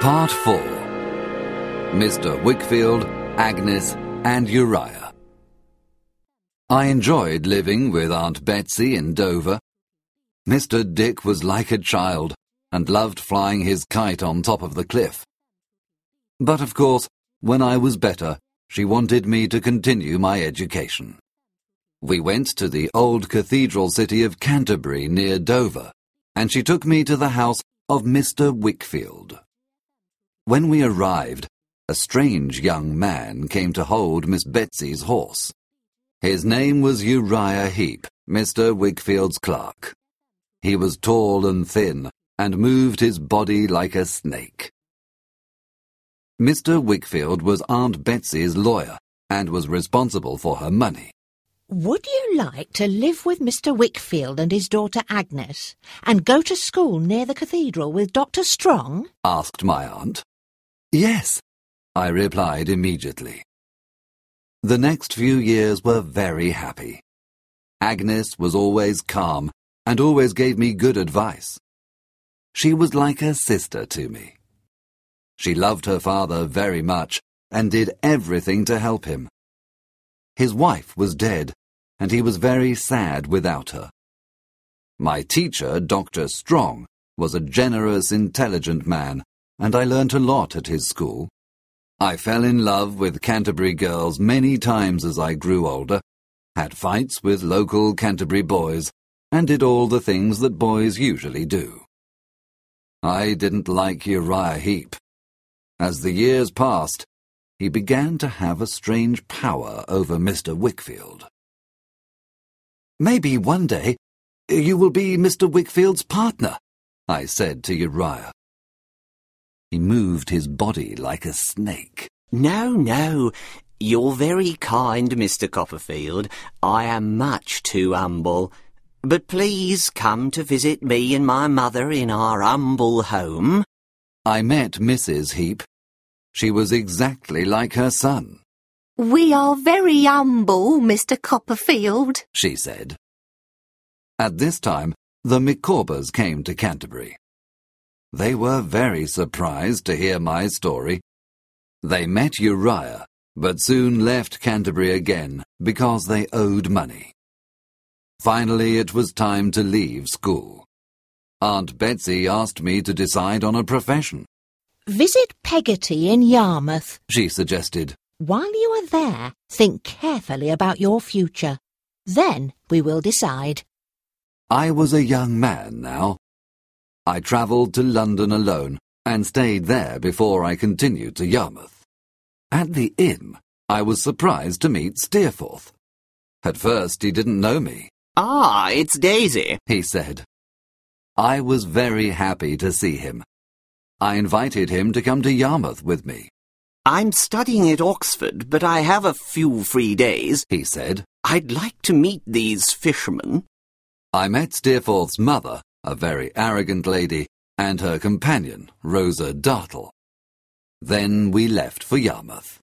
Part 4 Mr. Wickfield, Agnes, and Uriah. I enjoyed living with Aunt Betsy in Dover. Mr. Dick was like a child and loved flying his kite on top of the cliff. But of course, when I was better, she wanted me to continue my education. We went to the old cathedral city of Canterbury near Dover, and she took me to the house of Mr. Wickfield. When we arrived, a strange young man came to hold Miss Betsy's horse. His name was Uriah Heep, Mr. Wickfield's clerk. He was tall and thin, and moved his body like a snake. Mr. Wickfield was Aunt Betsy's lawyer, and was responsible for her money. Would you like to live with Mr. Wickfield and his daughter Agnes, and go to school near the cathedral with Dr. Strong? asked my aunt. Yes, I replied immediately. The next few years were very happy. Agnes was always calm and always gave me good advice. She was like a sister to me. She loved her father very much and did everything to help him. His wife was dead, and he was very sad without her. My teacher, Dr. Strong, was a generous, intelligent man, and I learnt a lot at his school. I fell in love with Canterbury girls many times as I grew older, had fights with local Canterbury boys, and did all the things that boys usually do. I didn't like Uriah Heep. As the years passed, he began to have a strange power over Mr. Wickfield. Maybe one day you will be Mr. Wickfield's partner, I said to Uriah. He moved his body like a snake. No, no. You're very kind, Mr. Copperfield. I am much too humble. But please come to visit me and my mother in our humble home. I met Mrs. Heep. She was exactly like her son, We are very humble, Mr. Copperfield. she said. At this time, the Micawbers came to Canterbury. They were very surprised to hear my story. They met Uriah, but soon left Canterbury again because they owed money. Finally, it was time to leave school. Aunt Betsy asked me to decide on a profession. Visit Peggotty in Yarmouth. She suggested, While you are there, think carefully about your future. Then we will decide. I was a young man now. I travelled to London alone and stayed there before I continued to Yarmouth. At the inn, I was surprised to meet Steerforth. At first, he didn't know me, Ah, it's Daisy. he said. I was very happy to see him. I invited him to come to Yarmouth with me, I'm studying at Oxford, but I have a few free days. he said. I'd like to meet these fishermen. I met Steerforth's mother, a very arrogant lady, and her companion, Rosa Dartle. Then we left for Yarmouth.